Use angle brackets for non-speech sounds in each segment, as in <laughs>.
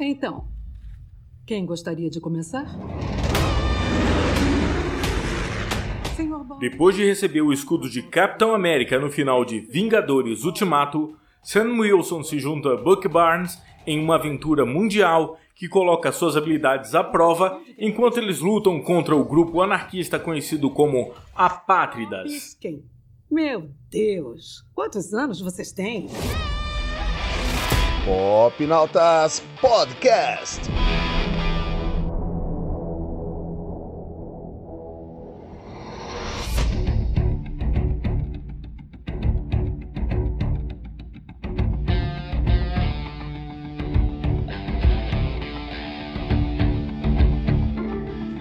Então, quem gostaria de começar? Depois de receber o escudo de Capitão América no final de Vingadores Ultimato, Sam Wilson se junta a Buck Barnes em uma aventura mundial que coloca suas habilidades à prova enquanto eles lutam contra o grupo anarquista conhecido como Apátridas. Meu Deus, quantos anos vocês têm? Pop Nautas Podcast.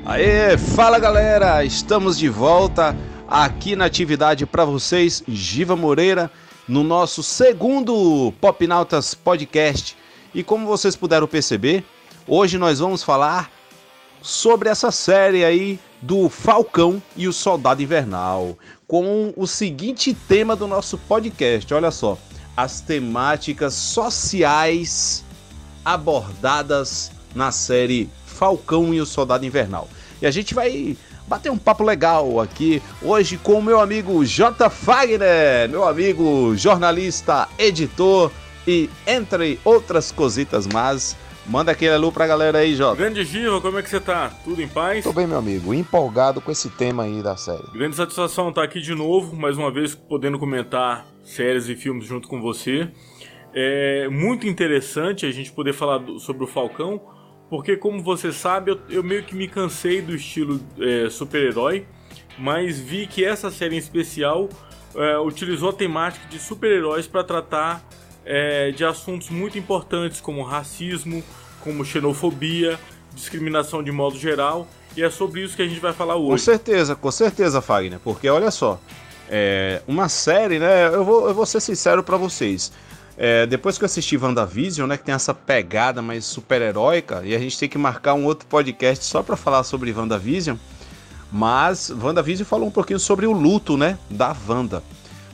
Aê, fala galera, estamos de volta aqui na atividade para vocês, Giva Moreira, no nosso segundo Pop Nautas Podcast. E como vocês puderam perceber, hoje nós vamos falar sobre essa série aí do Falcão e o Soldado Invernal, com o seguinte tema do nosso podcast, olha só, as temáticas sociais abordadas na série Falcão e o Soldado Invernal. E a gente vai bater um papo legal aqui hoje com o meu amigo J. Fagner, meu amigo jornalista, editor e entre outras cositas mais. Manda aquele alô pra galera aí, Jota. Grande Giva, como é que você tá? Tudo em paz? Tô bem, meu amigo. Empolgado com esse tema aí da série. Grande satisfação estar aqui de novo, mais uma vez podendo comentar séries e filmes junto com você. É muito interessante a gente poder falar sobre o Falcão, porque, como você sabe, eu, eu meio que me cansei do estilo é, super-herói, mas vi que essa série em especial é, utilizou a temática de super-heróis para tratar é, de assuntos muito importantes como racismo, como xenofobia, discriminação de modo geral, e é sobre isso que a gente vai falar hoje. Com certeza, com certeza, Fagner, porque olha só, é uma série, né? Eu vou, eu vou ser sincero para vocês. É, depois que eu assisti WandaVision, né, que tem essa pegada mais super-heróica, e a gente tem que marcar um outro podcast só para falar sobre WandaVision, mas WandaVision falou um pouquinho sobre o luto, né, da Wanda.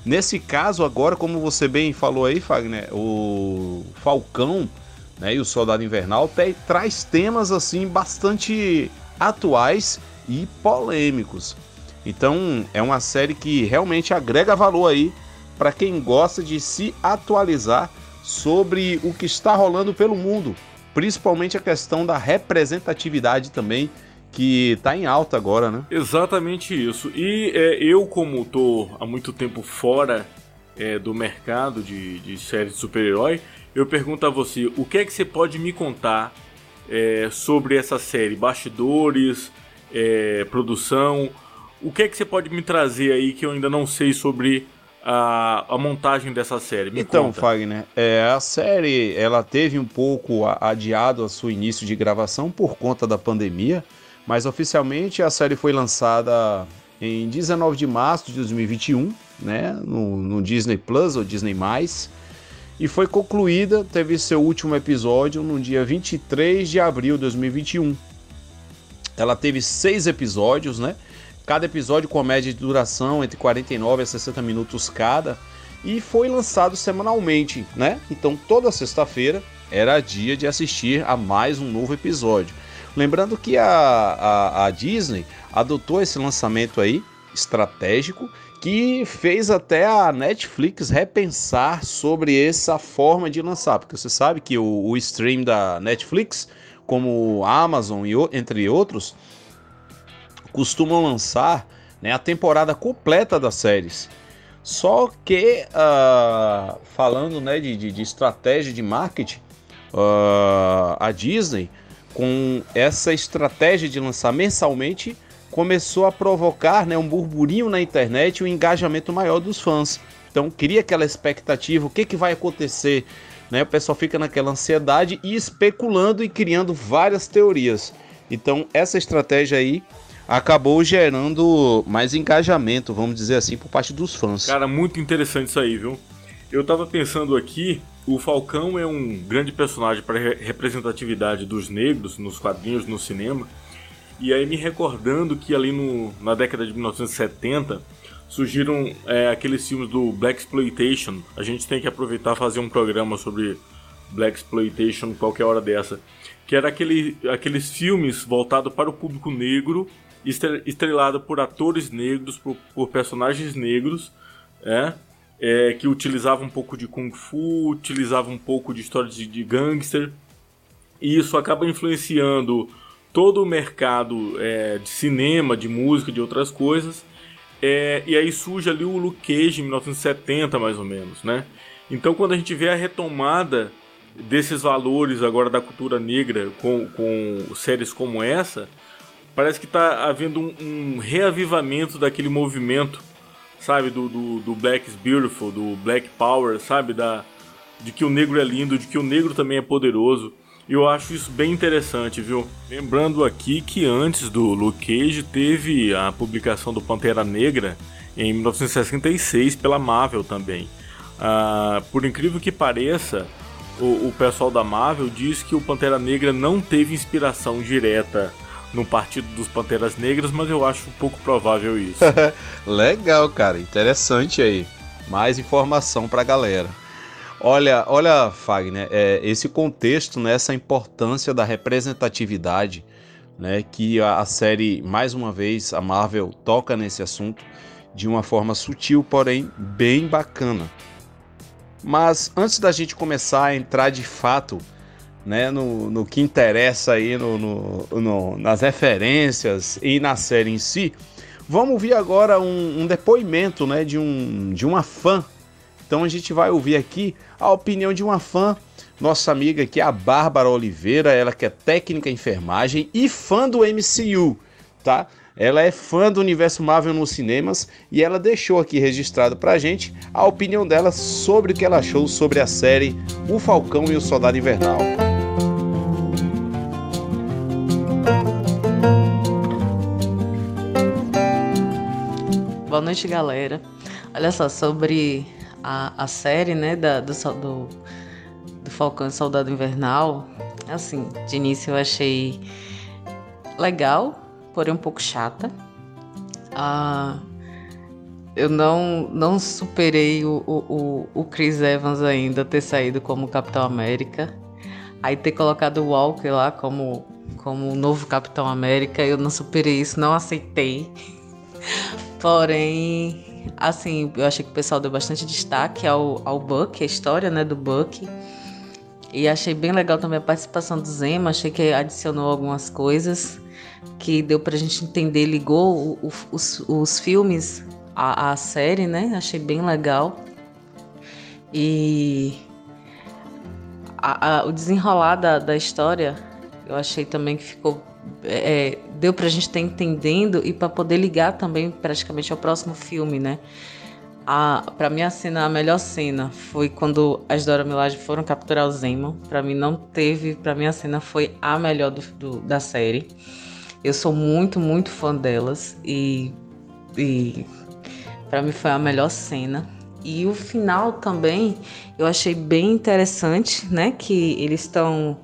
Nesse caso agora, como você bem falou aí, Fagner, o Falcão, né, e o Soldado Invernal traz temas assim bastante atuais e polêmicos. Então, é uma série que realmente agrega valor aí para quem gosta de se atualizar sobre o que está rolando pelo mundo, principalmente a questão da representatividade também, que está em alta agora, né? Exatamente isso. E é, eu, como estou há muito tempo fora é, do mercado de, de séries de super-herói, eu pergunto a você, o que é que você pode me contar é, sobre essa série? Bastidores, é, produção, o que é que você pode me trazer aí que eu ainda não sei sobre a, a montagem dessa série? Me então, conta. Fagner, é, a série ela teve um pouco adiado a seu início de gravação por conta da pandemia, mas oficialmente a série foi lançada em 19 de março de 2021, né, no, no Disney Plus ou Disney+, e foi concluída, teve seu último episódio no dia 23 de abril de 2021. Ela teve seis episódios, né? Cada episódio com média de duração entre 49 a 60 minutos cada e foi lançado semanalmente, né? Então toda sexta-feira era dia de assistir a mais um novo episódio. Lembrando que a, a, a Disney adotou esse lançamento aí estratégico que fez até a Netflix repensar sobre essa forma de lançar, porque você sabe que o, o stream da Netflix, como a Amazon e entre outros, costumam lançar né, a temporada completa das séries. Só que, uh, falando né, de, de, de, estratégia de marketing, uh, a Disney, com essa estratégia de lançar mensalmente, começou a provocar né, um burburinho na internet e um engajamento maior dos fãs. Então, cria aquela expectativa: o que, que vai acontecer? Né, o pessoal fica naquela ansiedade e especulando e criando várias teorias. Então, essa estratégia aí acabou gerando mais engajamento, vamos dizer assim, por parte dos fãs. Cara, muito interessante isso aí, viu? Eu tava pensando aqui, o Falcão é um grande personagem para representatividade dos negros nos quadrinhos, no cinema. E aí me recordando que ali no, na década de 1970 surgiram é, aqueles filmes do Black Exploitation. A gente tem que aproveitar fazer um programa sobre Black Exploitation qualquer hora dessa, que era aquele, aqueles filmes voltados para o público negro, estrelado por atores negros, por, por personagens negros, é, é, que utilizavam um pouco de kung fu, utilizavam um pouco de histórias de, de gangster, e isso acaba influenciando todo o mercado é, de cinema, de música, de outras coisas. É, e aí surge ali o Luke Cage em 1970, mais ou menos, né? Então, quando a gente vê a retomada desses valores agora da cultura negra com, com séries como essa, parece que está havendo um, um, reavivamento daquele movimento, sabe? Do, do, do Black is Beautiful, do Black Power, sabe? Da, de que o negro é lindo, de que o negro também é poderoso. Eu acho isso bem interessante, viu? Lembrando aqui que antes do Luke Cage teve a publicação do Pantera Negra em 1966 pela Marvel também. Ah, por incrível que pareça, o, o pessoal da Marvel diz que o Pantera Negra não teve inspiração direta no Partido dos Panteras Negras, mas eu acho pouco provável isso. <laughs> Legal, cara, interessante aí. Mais informação pra galera. Olha, olha, Fagner, é, esse contexto, né, essa importância da representatividade, né, que a, a série, mais uma vez, a Marvel toca nesse assunto de uma forma sutil, porém bem bacana. Mas antes da gente começar a entrar de fato né, no, no que interessa aí no, no, no, nas referências e na série em si, vamos ouvir agora um, um depoimento né, de, um, de uma fã então a gente vai ouvir aqui a opinião de uma fã, nossa amiga aqui, a Bárbara Oliveira, ela que é técnica em enfermagem e fã do MCU, tá? Ela é fã do universo Marvel nos cinemas e ela deixou aqui registrado pra gente a opinião dela sobre o que ela achou sobre a série O Falcão e o Soldado Invernal. Noite, galera. Olha só, sobre a, a série, né, da, do, do, do Falcão e Soldado Invernal, assim, de início eu achei legal, porém um pouco chata. Ah, eu não, não superei o, o, o Chris Evans ainda ter saído como Capitão América. Aí ter colocado o Walker lá como, como novo Capitão América, eu não superei isso, não aceitei. <laughs> Porém, Assim, eu achei que o pessoal deu bastante destaque ao, ao Buck, a história né, do Buck. E achei bem legal também a participação do Zema, achei que adicionou algumas coisas que deu pra gente entender, ligou o, o, os, os filmes à, à série, né? Achei bem legal. E a, a, o desenrolar da, da história, eu achei também que ficou é, é, deu pra gente estar entendendo e para poder ligar também praticamente ao próximo filme, né? A, pra mim a cena, a melhor cena foi quando as Dora Milaje foram capturar o Zemo. Pra mim não teve, pra mim a cena foi a melhor do, do, da série. Eu sou muito, muito fã delas e, e para mim foi a melhor cena. E o final também eu achei bem interessante, né? Que eles estão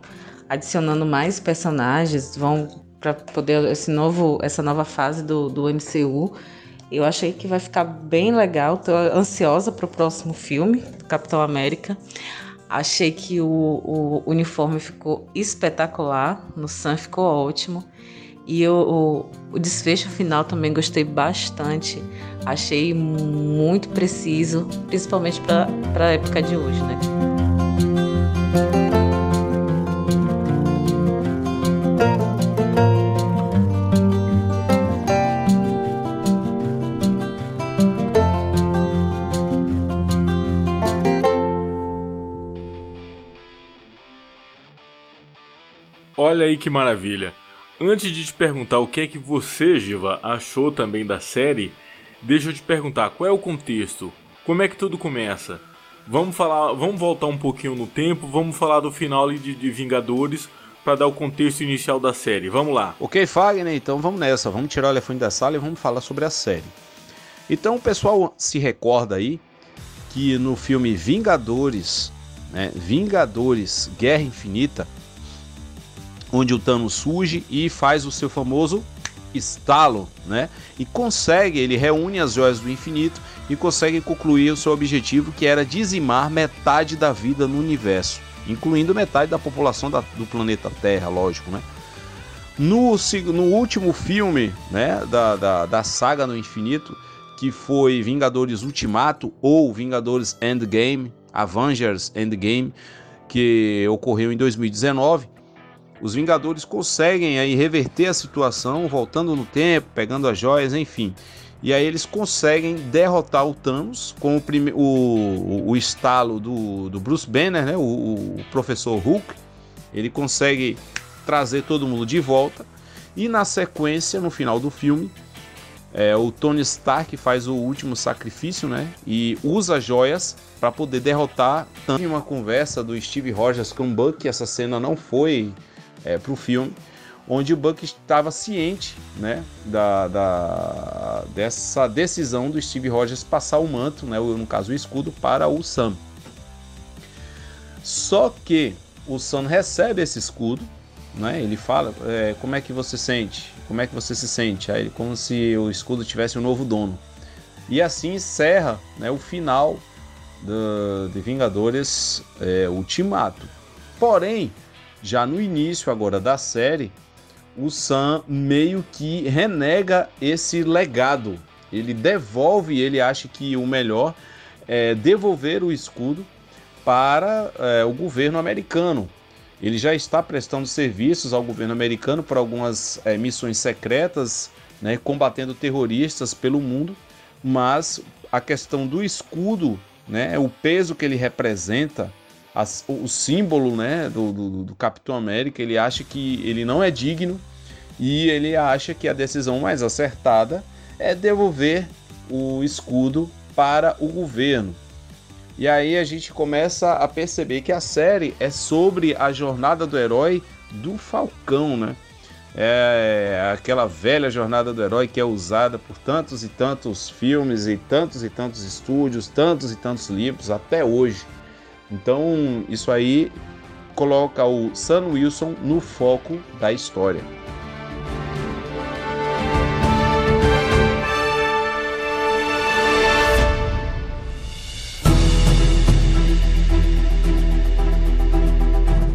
adicionando mais personagens, vão para poder esse novo, essa nova fase do, do MCU. Eu achei que vai ficar bem legal. Tô ansiosa para o próximo filme, Capitão América. Achei que o, o uniforme ficou espetacular, no Sam ficou ótimo. E o, o, o desfecho final também gostei bastante. Achei muito preciso, principalmente para a época de hoje, né? Olha aí que maravilha. Antes de te perguntar o que é que você, Giva, achou também da série, deixa eu te perguntar qual é o contexto, como é que tudo começa. Vamos falar, vamos voltar um pouquinho no tempo, vamos falar do final de, de Vingadores para dar o contexto inicial da série. Vamos lá. Ok, Fagner, então vamos nessa, vamos tirar o elefante da sala e vamos falar sobre a série. Então o pessoal se recorda aí que no filme Vingadores, né, Vingadores Guerra Infinita, onde o Thanos surge e faz o seu famoso estalo, né? E consegue, ele reúne as joias do infinito e consegue concluir o seu objetivo que era dizimar metade da vida no universo. incluindo metade da população da, do planeta Terra, lógico, né? No, no último filme né, da, da, da saga no infinito, que foi Vingadores Ultimato ou Vingadores Endgame, Avengers Endgame, que ocorreu em 2019, os Vingadores conseguem aí reverter a situação, voltando no tempo, pegando as joias, enfim. E aí eles conseguem derrotar o Thanos com o, prime... o, o, estalo do, do Bruce Banner, né? O, o, professor Hulk. Ele consegue trazer todo mundo de volta. E na sequência, no final do filme, é, o Tony Stark faz o último sacrifício, né? E usa joias para poder derrotar. Teve uma conversa do Steve Rogers com o Buck, essa cena não foi é, para o filme, onde o Buck estava ciente né, da, da, dessa decisão do Steve Rogers passar o manto, né, no caso o escudo, para o Sam. Só que o Sam recebe esse escudo, né, ele fala é, como é que você sente, como é que você se sente, aí como se o escudo tivesse um novo dono. E assim encerra né, o final do, de Vingadores é, Ultimato. Porém, já no início agora da série, o Sam meio que renega esse legado. Ele devolve, ele acha que o melhor é devolver o escudo para é, o governo americano. Ele já está prestando serviços ao governo americano para algumas é, missões secretas, né, combatendo terroristas pelo mundo, mas a questão do escudo, né, o peso que ele representa, as, o símbolo né, do, do, do, Capitão América, ele acha que ele não é digno e ele acha que a decisão mais acertada é devolver o escudo para o governo. E aí a gente começa a perceber que a série é sobre a jornada do herói do Falcão, né? É aquela velha jornada do herói que é usada por tantos e tantos filmes e tantos e tantos estúdios, tantos e tantos livros até hoje. Então, isso aí coloca o Sam Wilson no foco da história.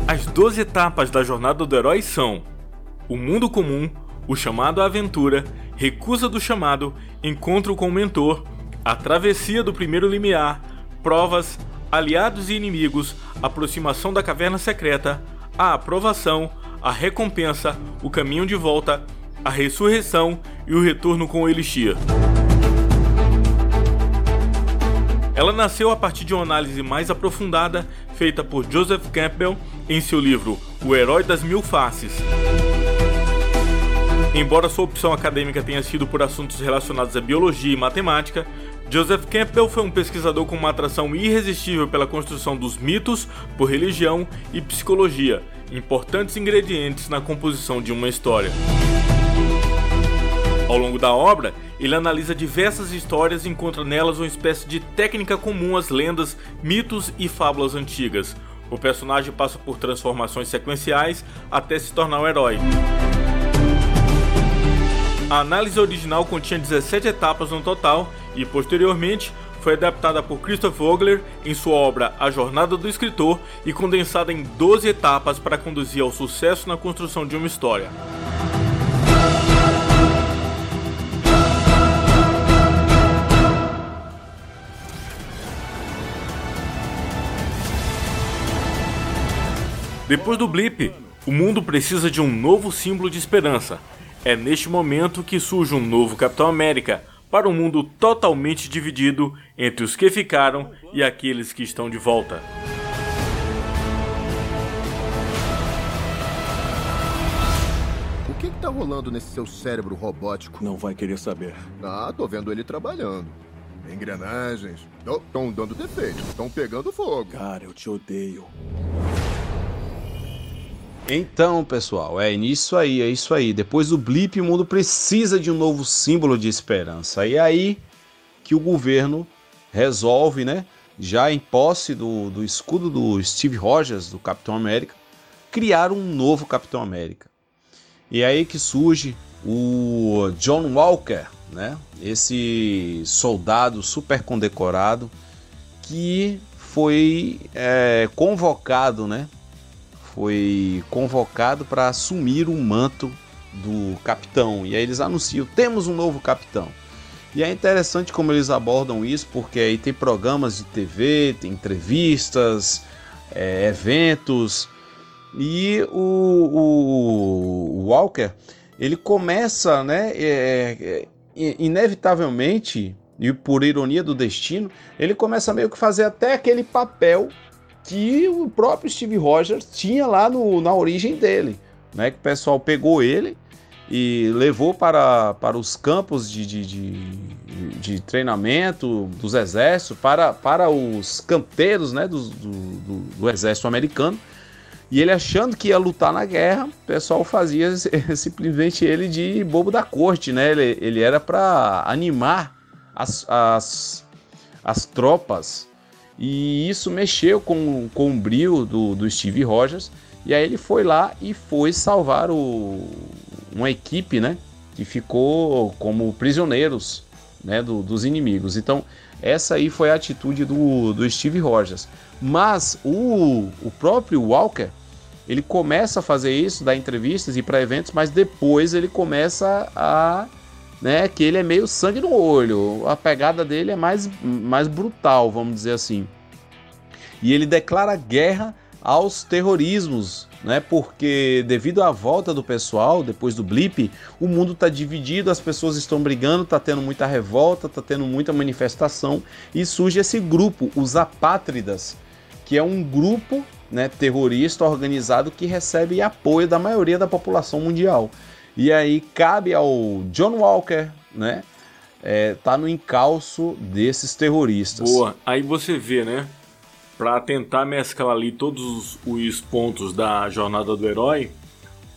As 12 etapas da jornada do herói são: o mundo comum, o chamado à aventura, recusa do chamado, encontro com o mentor, a travessia do primeiro limiar, provas, aliados e inimigos, aproximação da caverna secreta, a aprovação, a recompensa, o caminho de volta, a ressurreição e o retorno com o Elixir. Ela nasceu a partir de uma análise mais aprofundada feita por Joseph Campbell em seu livro O Herói das Mil Faces. Embora sua opção acadêmica tenha sido por assuntos relacionados à biologia e matemática, Joseph Campbell foi um pesquisador com uma atração irresistível pela construção dos mitos por religião e psicologia, importantes ingredientes na composição de uma história. Ao longo da obra, ele analisa diversas histórias e encontra nelas uma espécie de técnica comum às lendas, mitos e fábulas antigas. O personagem passa por transformações sequenciais até se tornar um herói. A análise original continha 17 etapas no total e, posteriormente, foi adaptada por Christoph Vogler em sua obra A Jornada do Escritor e condensada em 12 etapas para conduzir ao sucesso na construção de uma história. Depois do blip, o mundo precisa de um novo símbolo de esperança, é neste momento que surge um novo Capitão América para um mundo totalmente dividido entre os que ficaram e aqueles que estão de volta. O que, que tá rolando nesse seu cérebro robótico? Não vai querer saber. Ah, tô vendo ele trabalhando. Engrenagens. Estão dando defeito. Estão pegando fogo. Cara, eu te odeio. Então, pessoal, é isso aí, é isso aí. Depois do blip, o mundo precisa de um novo símbolo de esperança. E é aí que o governo resolve, né, já em posse do, do escudo do Steve Rogers, do Capitão América, criar um novo Capitão América. E é aí que surge o John Walker, né, esse soldado super condecorado que foi é, convocado, né? Foi convocado para assumir o manto do capitão. E aí eles anunciam: temos um novo capitão. E é interessante como eles abordam isso, porque aí tem programas de TV, tem entrevistas, é, eventos. E o, o, o, Walker, ele começa, né, é, é, inevitavelmente, e por ironia do destino, ele começa meio que fazer até aquele papel que o próprio Steve Rogers tinha lá no, na origem dele. Né, que o pessoal pegou ele e levou para, para os campos de, de, de, de treinamento dos exércitos, para, para os canteiros né, do, do, do, exército americano. E ele achando que ia lutar na guerra, o pessoal fazia <laughs> simplesmente ele de bobo da corte, né? Ele, ele era para animar as, as, as tropas. E isso mexeu com, com o brilho do, do Steve Rogers. E aí ele foi lá e foi salvar o, uma equipe, né, que ficou como prisioneiros, né, do, dos inimigos. Então, essa aí foi a atitude do, do Steve Rogers. Mas o, o próprio Walker, ele começa a fazer isso, dar entrevistas e para eventos, mas depois ele começa a, né, que ele é meio sangue no olho. A pegada dele é mais, mais brutal, vamos dizer assim. E ele declara guerra aos terrorismos né? Porque devido à volta do pessoal depois do blip, o mundo está dividido, as pessoas estão brigando, está tendo muita revolta, está tendo muita manifestação e surge esse grupo, os apátridas, que é um grupo né, terrorista organizado que recebe apoio da maioria da população mundial. E aí cabe ao John Walker, né? É, tá no encalço desses terroristas. Boa. Aí você vê, né? para tentar mesclar ali todos os pontos da jornada do herói,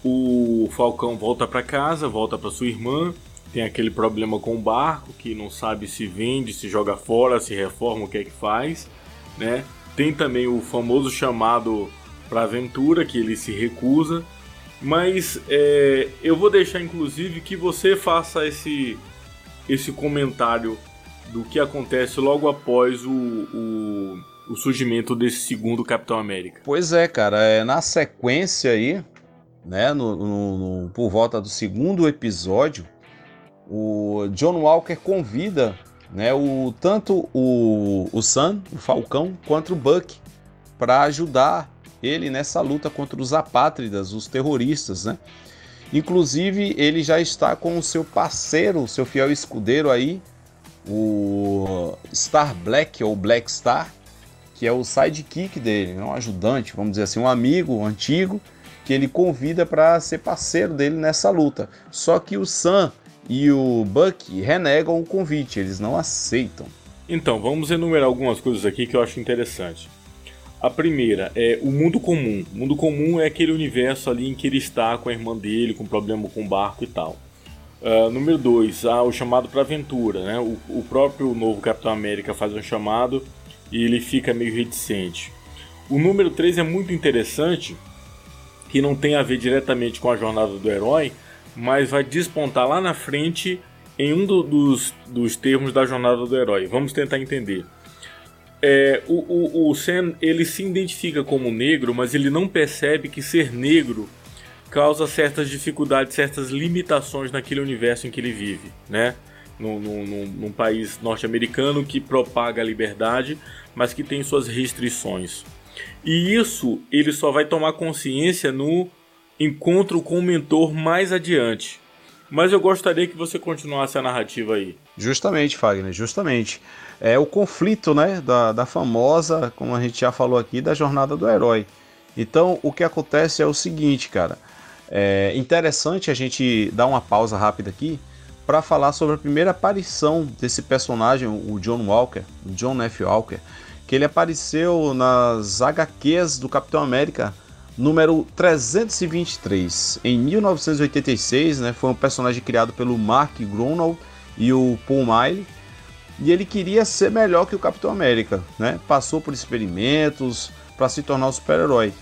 o Falcão volta para casa, volta para sua irmã, tem aquele problema com o barco que não sabe se vende, se joga fora, se reforma, o que é que faz, né? Tem também o famoso chamado para aventura que ele se recusa, mas é, eu vou deixar inclusive que você faça esse esse comentário do que acontece logo após o, o o surgimento desse segundo Capitão América. Pois é, cara, é, na sequência aí, né, no, no, no, por volta do segundo episódio, o John Walker convida né, o, tanto o, o Sam, o Falcão, quanto o Buck para ajudar ele nessa luta contra os apátridas, os terroristas, né? Inclusive, ele já está com o seu parceiro, seu fiel escudeiro aí, o Star Black ou Black Star, que é o sidekick dele, um ajudante, vamos dizer assim, um amigo antigo que ele convida para ser parceiro dele nessa luta. Só que o Sam e o Buck renegam o convite, eles não aceitam. Então, vamos enumerar algumas coisas aqui que eu acho interessante. A primeira é o mundo comum. O mundo comum é aquele universo ali em que ele está com a irmã dele, com problema com o barco e tal. Uh, número 2, ah, o chamado para aventura. Né? O, o próprio novo Capitão América faz um chamado e ele fica meio reticente. O número 3 é muito interessante, que não tem a ver diretamente com a jornada do herói, mas vai despontar lá na frente em um do, dos, dos termos da jornada do herói. Vamos tentar entender. É, o, o, o Sam ele se identifica como negro, mas ele não percebe que ser negro causa certas dificuldades, certas limitações naquele universo em que ele vive, né? num, num, num país norte-americano que propaga a liberdade, mas que tem suas restrições. E isso ele só vai tomar consciência no encontro com o mentor mais adiante. Mas eu gostaria que você continuasse a narrativa aí. Justamente, Fagner, justamente. É o conflito, né, da, da famosa, como a gente já falou aqui, da jornada do herói. Então, o que acontece é o seguinte, cara. É interessante a gente dar uma pausa rápida aqui para falar sobre a primeira aparição desse personagem, o John Walker, o John F. Walker, que ele apareceu nas HQs do Capitão América número 323. Em 1986, né, foi um personagem criado pelo Mark Grunow e o Paul Miley, e ele queria ser melhor que o Capitão América, né? Passou por experimentos para se tornar um super-herói.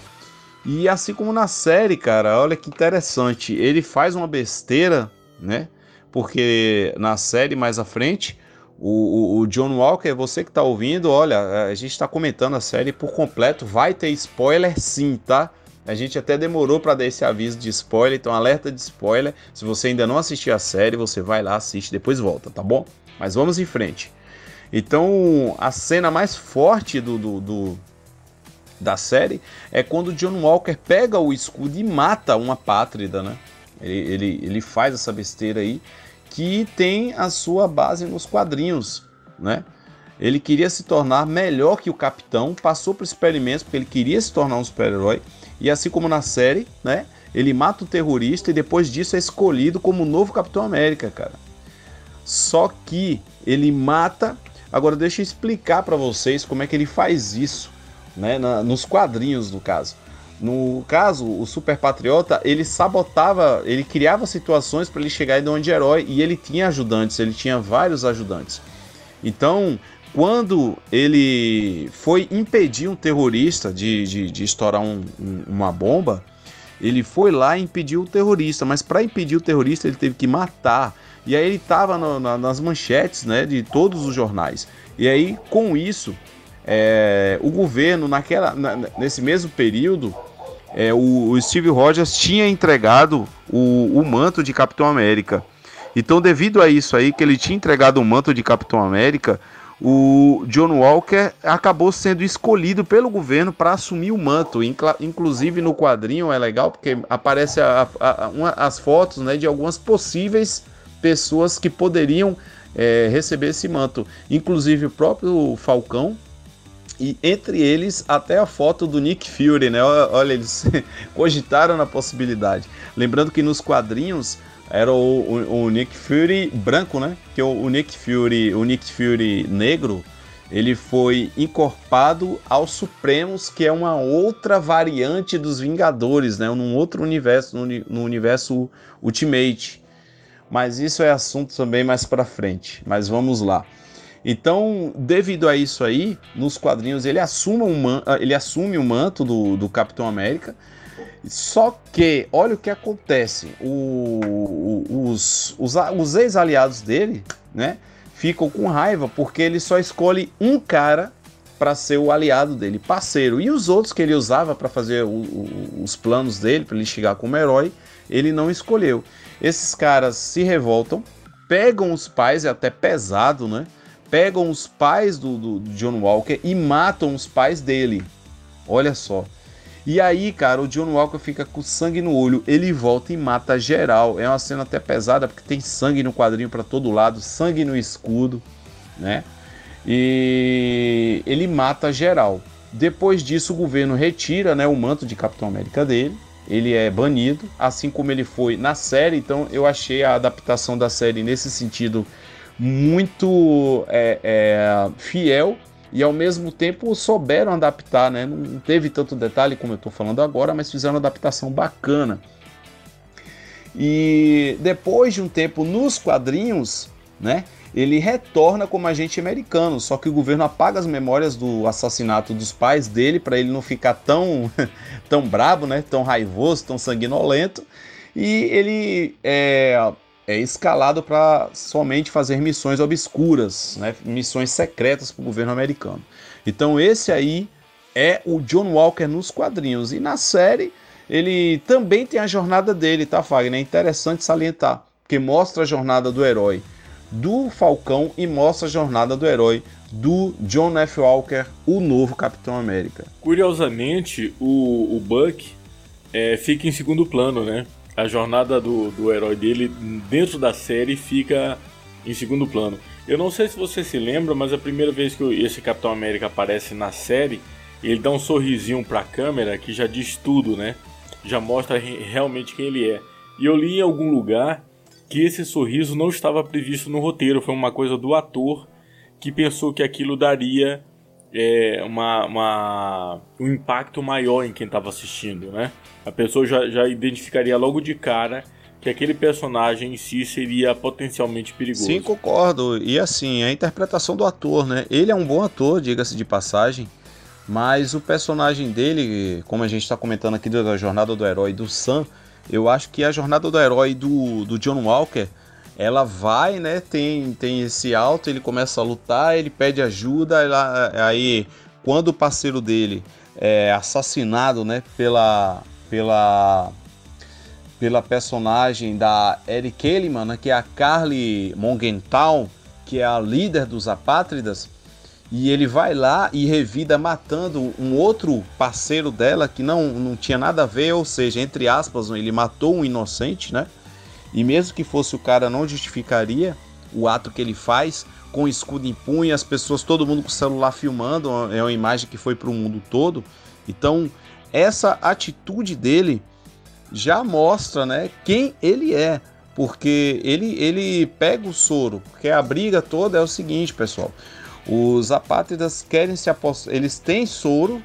E assim como na série, cara, olha que interessante, ele faz uma besteira, né? porque na série mais à frente O, o, o John Walker, você que está ouvindo, olha, a gente está comentando a série por completo, vai ter spoiler sim, tá? A gente até demorou para dar esse aviso de spoiler, então alerta de spoiler. Se você ainda não assistiu a série, você vai lá, assiste, depois volta, tá bom? Mas vamos em frente. Então, a cena mais forte do, do, do da série é quando John Walker pega o escudo e mata uma pátrida, né? Ele, ele, ele faz essa besteira aí que tem a sua base nos quadrinhos, né? Ele queria se tornar melhor que o capitão, passou por experimentos porque ele queria se tornar um super-herói e assim como na série, né? Ele mata o terrorista e depois disso é escolhido como o novo Capitão América, cara. Só que ele mata. Agora deixa eu explicar para vocês como é que ele faz isso, né? Na, nos quadrinhos, no caso. No caso, o Super Patriota, ele sabotava, ele criava situações para ele chegar em onde herói e ele tinha ajudantes, ele tinha vários ajudantes. Então, quando ele foi impedir um terrorista de, de, de estourar um, um, uma bomba, ele foi lá e impediu o terrorista, mas para impedir o terrorista ele teve que matar. E aí ele estava na, nas manchetes né, de todos os jornais. E aí, com isso, é, o governo, naquela, na, nesse mesmo período, é, o, o, Steve Rogers tinha entregado o, o, manto de Capitão América. Então, devido a isso aí, que ele tinha entregado o manto de Capitão América, o John Walker acabou sendo escolhido pelo governo para assumir o manto. Inclusive no quadrinho é legal porque aparece a, a, uma, as fotos né, de algumas possíveis pessoas que poderiam é, receber esse manto. Inclusive o próprio Falcão e entre eles até a foto do Nick Fury, né? Olha, eles <laughs> cogitaram na possibilidade. Lembrando que nos quadrinhos era o, o, o, Nick Fury branco, né? Que o, o, Nick Fury, o Nick Fury negro, ele foi encorpado aos Supremos, que é uma outra variante dos Vingadores, né? Num outro universo, no, no universo Ultimate. Mas isso é assunto também mais para frente. Mas vamos lá. Então, devido a isso aí, nos quadrinhos ele assume, um ele assume o manto do, do Capitão América. Só que, olha o que acontece: o, os, os, os ex-aliados dele, né, ficam com raiva porque ele só escolhe um cara para ser o aliado dele, parceiro. E os outros que ele usava para fazer o, o, os planos dele, para ele chegar como herói, ele não escolheu. Esses caras se revoltam, pegam os pais, é até pesado, né? pegam os pais do, do, John Walker e matam os pais dele. Olha só. E aí, cara, o John Walker fica com sangue no olho, ele volta e mata geral. É uma cena até pesada porque tem sangue no quadrinho para todo lado, sangue no escudo, né? E ele mata geral. Depois disso, o governo retira, né, o manto de Capitão América dele. Ele é banido, assim como ele foi na série. Então, eu achei a adaptação da série nesse sentido muito é, é, fiel e ao mesmo tempo souberam adaptar, né? Não teve tanto detalhe como eu estou falando agora, mas fizeram uma adaptação bacana. E depois de um tempo nos quadrinhos, né? Ele retorna como agente americano, só que o governo apaga as memórias do assassinato dos pais dele para ele não ficar tão <laughs> tão brabo, né? Tão raivoso, tão sanguinolento. E ele é, é escalado para somente fazer missões obscuras, né? missões secretas para o governo americano. Então esse aí é o John Walker nos quadrinhos e na série ele também tem a jornada dele, tá, Fagner? É interessante salientar, porque mostra a jornada do herói do Falcão e mostra a jornada do herói do John F. Walker, o novo Capitão América. Curiosamente, o, o Buck é, fica em segundo plano, né? a jornada do, do herói dele dentro da série fica em segundo plano. Eu não sei se você se lembra, mas a primeira vez que esse Capitão América aparece na série, ele dá um sorrisinho pra câmera que já diz tudo, né? Já mostra realmente quem ele é. E eu li em algum lugar que esse sorriso não estava previsto no roteiro, foi uma coisa do ator que pensou que aquilo daria é, uma, uma, um impacto maior em quem estava assistindo, né? A pessoa já, já identificaria logo de cara que aquele personagem em si seria potencialmente perigoso. Sim, concordo. E assim, a interpretação do ator, né? Ele é um bom ator, diga-se de passagem, mas o personagem dele, como a gente está comentando aqui da jornada do herói do Sam, eu acho que a jornada do herói do, do John Walker ela vai, né? Tem, tem esse alto, ele começa a lutar, ele pede ajuda, ela, aí quando o parceiro dele é assassinado, né? Pela, pela, pela personagem da Eric Kellyman, né, que é a Carly Mongenthal, que é a líder dos apátridas, e ele vai lá e revida matando um outro parceiro dela que não, não tinha nada a ver, ou seja, entre aspas, ele matou um inocente, né? E mesmo que fosse o cara, não justificaria o ato que ele faz com escudo em punho, as pessoas, todo mundo com o celular filmando, é uma imagem que foi para o mundo todo. Então, essa atitude dele já mostra, né, quem ele é, porque ele ele pega o soro, porque a briga toda é o seguinte, pessoal. Os apátridas querem se apostar, eles têm soro,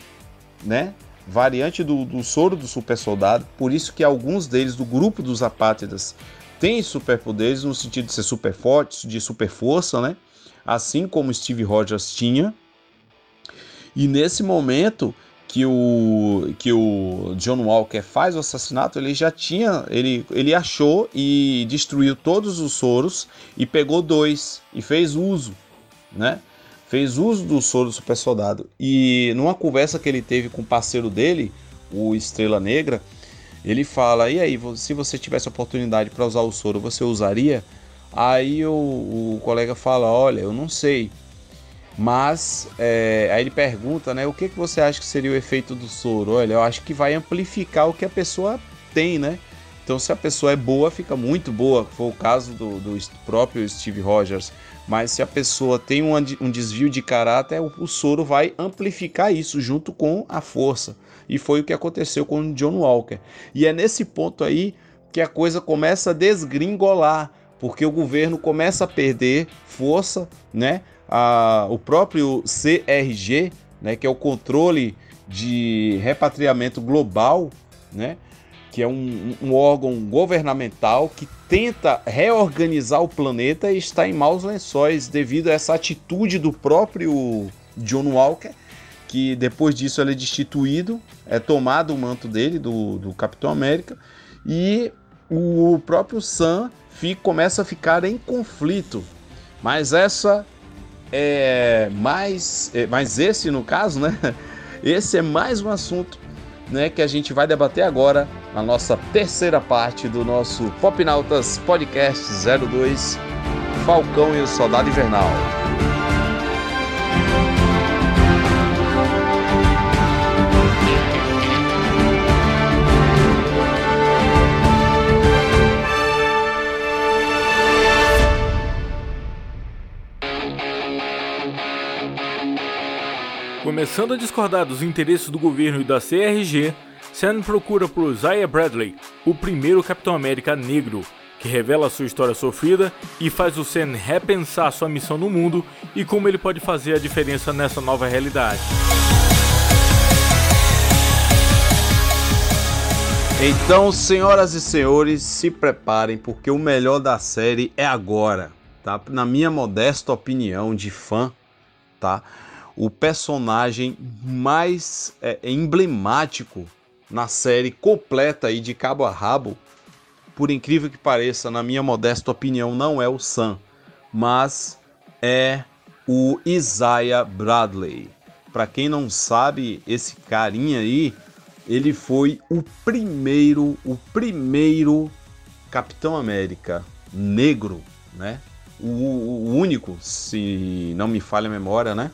né? Variante do, do soro do super soldado, por isso que alguns deles do grupo dos apátridas têm superpoderes no sentido de ser super fortes, de super força, né? Assim como Steve Rogers tinha. E nesse momento que o que o John Walker faz o assassinato, ele já tinha, ele, ele achou e destruiu todos os soros e pegou dois e fez uso, né? Fez uso do soro do super soldado. E numa conversa que ele teve com o parceiro dele, o Estrela Negra, ele fala: "E aí, se você tivesse oportunidade para usar o soro, você usaria?" Aí o, o, colega fala: Olha, eu não sei. Mas é, aí ele pergunta, né? O que, que você acha que seria o efeito do soro? Olha, eu acho que vai amplificar o que a pessoa tem, né? Então, se a pessoa é boa, fica muito boa. Foi o caso do, do próprio Steve Rogers. Mas se a pessoa tem um, um desvio de caráter, o, o soro vai amplificar isso junto com a força. E foi o que aconteceu com o John Walker. E é nesse ponto aí que a coisa começa a desgringolar porque o governo começa a perder força, né? A, o próprio CRG, né, que é o controle de repatriamento global, né, que é um, um órgão governamental que tenta reorganizar o planeta e está em maus lençóis devido a essa atitude do próprio John Walker, que depois disso ele é destituído, é tomado o manto dele, do, do Capitão América, e o próprio Sam fica, começa a ficar em conflito. Mas essa é mais, é, mas esse no caso, né? <laughs> Esse é mais um assunto, né, que a gente vai debater agora na nossa terceira parte do nosso Popnautas Podcast 02, Falcão e o Soldado Invernal. Começando a discordar dos interesses do governo e da CRG, Sam procura por Isaiah Bradley, o primeiro Capitão América negro, que revela sua história sofrida e faz o Sam repensar sua missão no mundo e como ele pode fazer a diferença nessa nova realidade. Então, senhoras e senhores, se preparem porque o melhor da série é agora, tá? Na minha modesta opinião de fã, tá? O personagem mais é, emblemático na série completa aí de cabo a rabo. Por incrível que pareça, na minha modesta opinião, não é o Sam, mas é o Isaiah Bradley. Para quem não sabe, esse carinha aí, ele foi o primeiro, o primeiro Capitão América negro, né? O, o único, se não me falha a memória, né?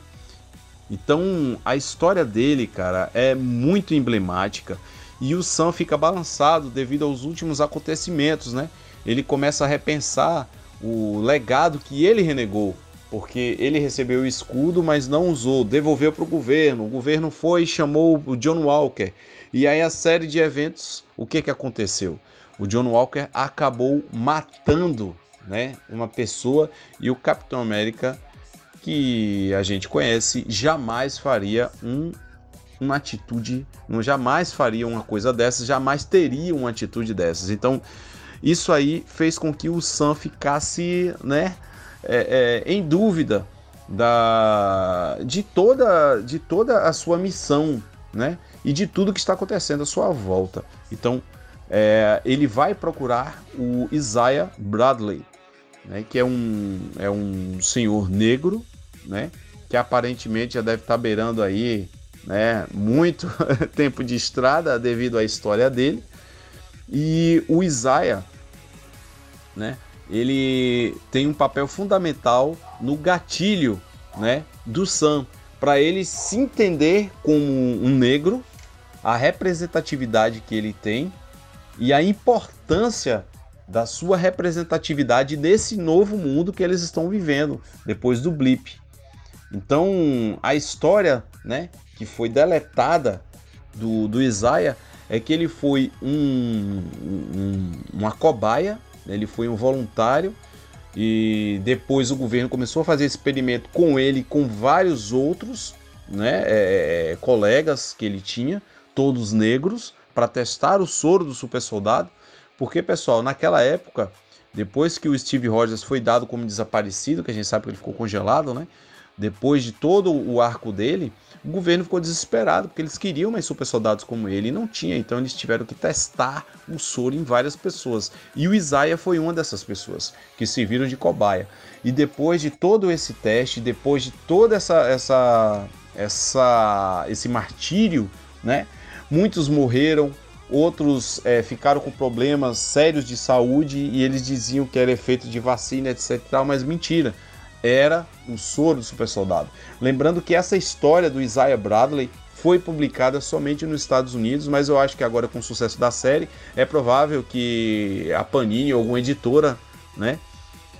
Então a história dele, cara, é muito emblemática e o Sam fica balançado devido aos últimos acontecimentos, né? Ele começa a repensar o legado que ele renegou, porque ele recebeu o escudo, mas não usou, devolveu para o governo. O governo foi e chamou o John Walker. E aí a série de eventos, o que que aconteceu? O John Walker acabou matando, né, uma pessoa e o Capitão América que a gente conhece jamais faria um, uma atitude, não jamais faria uma coisa dessas, jamais teria uma atitude dessas. Então, isso aí fez com que o Sam ficasse, né, é, é, em dúvida da, de toda, de toda a sua missão, né, e de tudo que está acontecendo à sua volta. Então, é, ele vai procurar o Isaiah Bradley, né, que é um, é um senhor negro, né, que aparentemente já deve estar beirando aí né, muito <laughs> tempo de estrada devido à história dele. E o Isaiah, né, ele tem um papel fundamental no gatilho né, do Sam, para ele se entender como um negro, a representatividade que ele tem e a importância da sua representatividade nesse novo mundo que eles estão vivendo depois do blip. Então, a história, né, que foi deletada do, do Isaiah é que ele foi um, um, uma cobaia, né, ele foi um voluntário e depois o governo começou a fazer experimento com ele com vários outros né, é, é, colegas que ele tinha, todos negros, para testar o soro do super soldado. Porque, pessoal, naquela época, depois que o Steve Rogers foi dado como desaparecido, que a gente sabe que ele ficou congelado, né? Depois de todo o arco dele, o governo ficou desesperado, porque eles queriam mais super soldados como ele e não tinha, então eles tiveram que testar o soro em várias pessoas. E o Isaiah foi uma dessas pessoas que serviram de cobaia. E depois de todo esse teste, depois de toda essa essa essa esse martírio, né? Muitos morreram, outros é, ficaram com problemas sérios de saúde e eles diziam que era efeito de vacina, etc. Mas mentira, era o soro do super soldado. Lembrando que essa história do Isaiah Bradley foi publicada somente nos Estados Unidos, mas eu acho que agora com o sucesso da série é provável que a Panini ou alguma editora, né,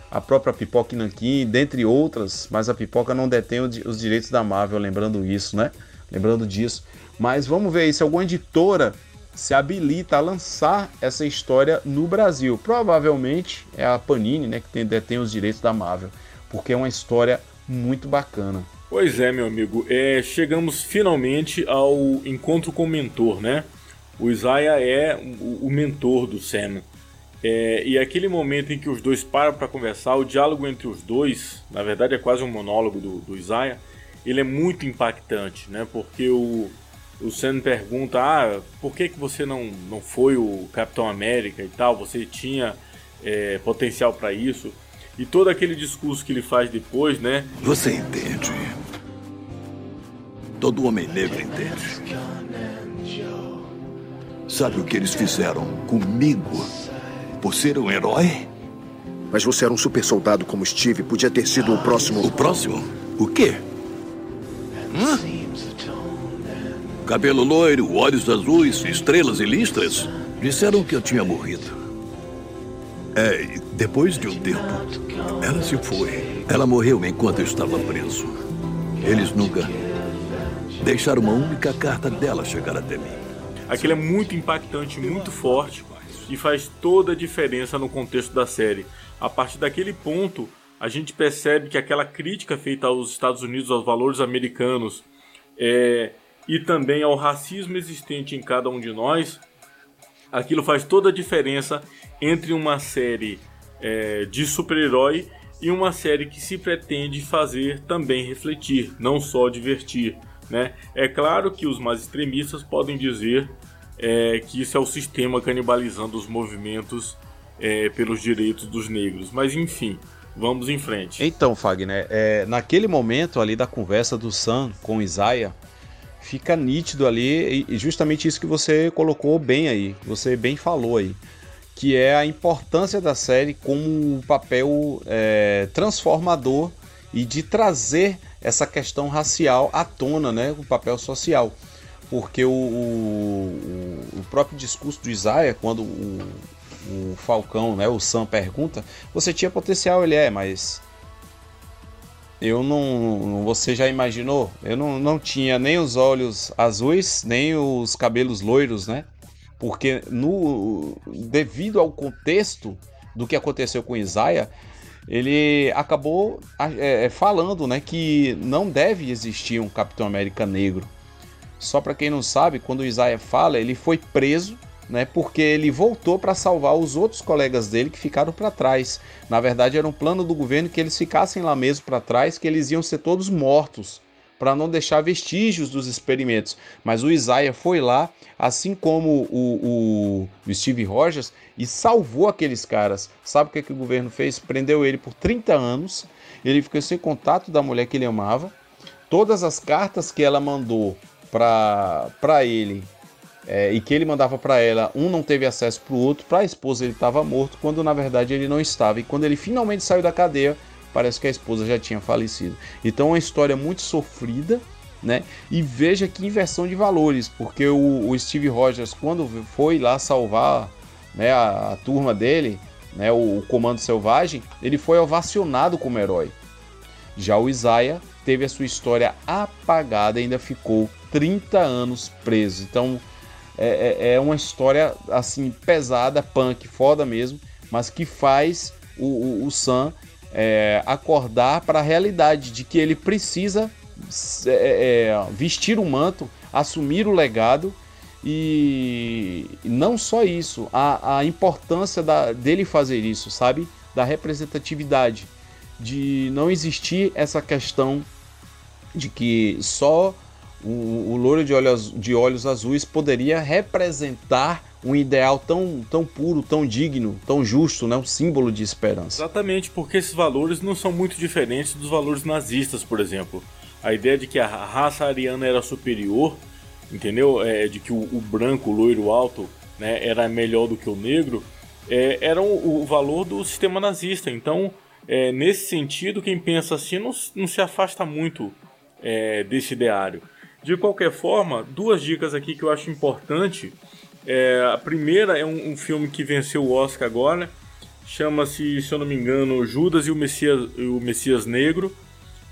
a própria Pipoca Nankin, dentre outras, mas a Pipoca não detém os direitos da Marvel, lembrando isso, né? Lembrando disso. Mas vamos ver aí se alguma editora se habilita a lançar essa história no Brasil. Provavelmente é a Panini, né, que tem, detém os direitos da Marvel, porque é uma história muito bacana. Pois é, meu amigo. É, chegamos finalmente ao encontro com o mentor, né? O Isaiah é o, mentor do Sam. É, e aquele momento em que os dois param para conversar, o diálogo entre os dois, na verdade é quase um monólogo do, do Isaiah, ele é muito impactante, né? Porque o, o Sam pergunta: ah, por que, que você não, não foi o Capitão América e tal? Você tinha é, potencial para isso. E todo aquele discurso que ele faz depois, né? Você entende. Todo homem negro entende. Sabe o que eles fizeram comigo por ser um herói? Mas você era um super soldado como Steve. Podia ter sido o próximo. O próximo? O quê? Hã? Cabelo loiro, olhos azuis, estrelas e listras. Disseram que eu tinha morrido. É, depois de um tempo, ela se foi. Ela morreu enquanto eu estava preso. Eles nunca deixaram uma única carta dela chegar até mim. Aquilo é muito impactante, muito forte e faz toda a diferença no contexto da série. A partir daquele ponto, a gente percebe que aquela crítica feita aos Estados Unidos, aos valores americanos, é, e também ao racismo existente em cada um de nós, aquilo faz toda a diferença entre uma série é, de super-herói e uma série que se pretende fazer também refletir, não só divertir. Né? É claro que os mais extremistas podem dizer é, que isso é o sistema canibalizando os movimentos é, pelos direitos dos negros, mas enfim, vamos em frente. Então, Fagner, é, naquele momento ali da conversa do Sam com Isaiah, fica nítido ali, e justamente isso que você colocou bem aí, você bem falou aí, que é a importância da série como um papel é, transformador e de trazer essa questão racial à tona, né, o papel social. Porque o, o, o próprio discurso do Isaiah, quando o, o Falcão, né, o Sam pergunta, você tinha potencial, ele é, mas eu não. Você já imaginou? Eu não, não tinha nem os olhos azuis, nem os cabelos loiros, né? Porque no devido ao contexto do que aconteceu com Isaiah, ele acabou é, é, falando né, que não deve existir um Capitão América negro. Só para quem não sabe, quando o Isaiah fala, ele foi preso né, porque ele voltou para salvar os outros colegas dele que ficaram para trás. Na verdade, era um plano do governo que eles ficassem lá mesmo para trás, que eles iam ser todos mortos para não deixar vestígios dos experimentos. Mas o Isaiah foi lá, assim como o, o, o, Steve Rogers, e salvou aqueles caras. Sabe o que, que o governo fez? Prendeu ele por 30 anos, ele ficou sem contato da mulher que ele amava. Todas as cartas que ela mandou para ele é, e que ele mandava para ela, um não teve acesso para o outro, para a esposa ele estava morto, quando na verdade ele não estava. E quando ele finalmente saiu da cadeia, parece que a esposa já tinha falecido. Então é uma história muito sofrida, né? E veja que inversão de valores, porque o, o Steve Rogers, quando foi lá salvar né, a, a turma dele, né, o, o Comando Selvagem, ele foi ovacionado como herói. Já o Isaiah teve a sua história apagada ainda ficou 30 anos preso. Então é, é, é uma história assim pesada, punk, foda mesmo, mas que faz o, o, o Sam é, acordar para a realidade de que ele precisa é, é, vestir o manto, assumir o legado e não só isso, a, a importância da, dele fazer isso, sabe? Da representatividade, de não existir essa questão de que só o, o loiro de olhos, de olhos azuis poderia representar um ideal tão, tão puro, tão digno, tão justo, né? um símbolo de esperança. Exatamente, porque esses valores não são muito diferentes dos valores nazistas, por exemplo. A ideia de que a raça ariana era superior, entendeu? É, de que o, o branco, o loiro alto, né, era melhor do que o negro, é, era o, o, valor do sistema nazista. Então, é, nesse sentido, quem pensa assim não, não se afasta muito é, desse ideário. De qualquer forma, duas dicas aqui que eu acho importante. É, a primeira é um, um, filme que venceu o Oscar agora, chama-se, se eu não me engano, Judas e o Messias, o Messias Negro,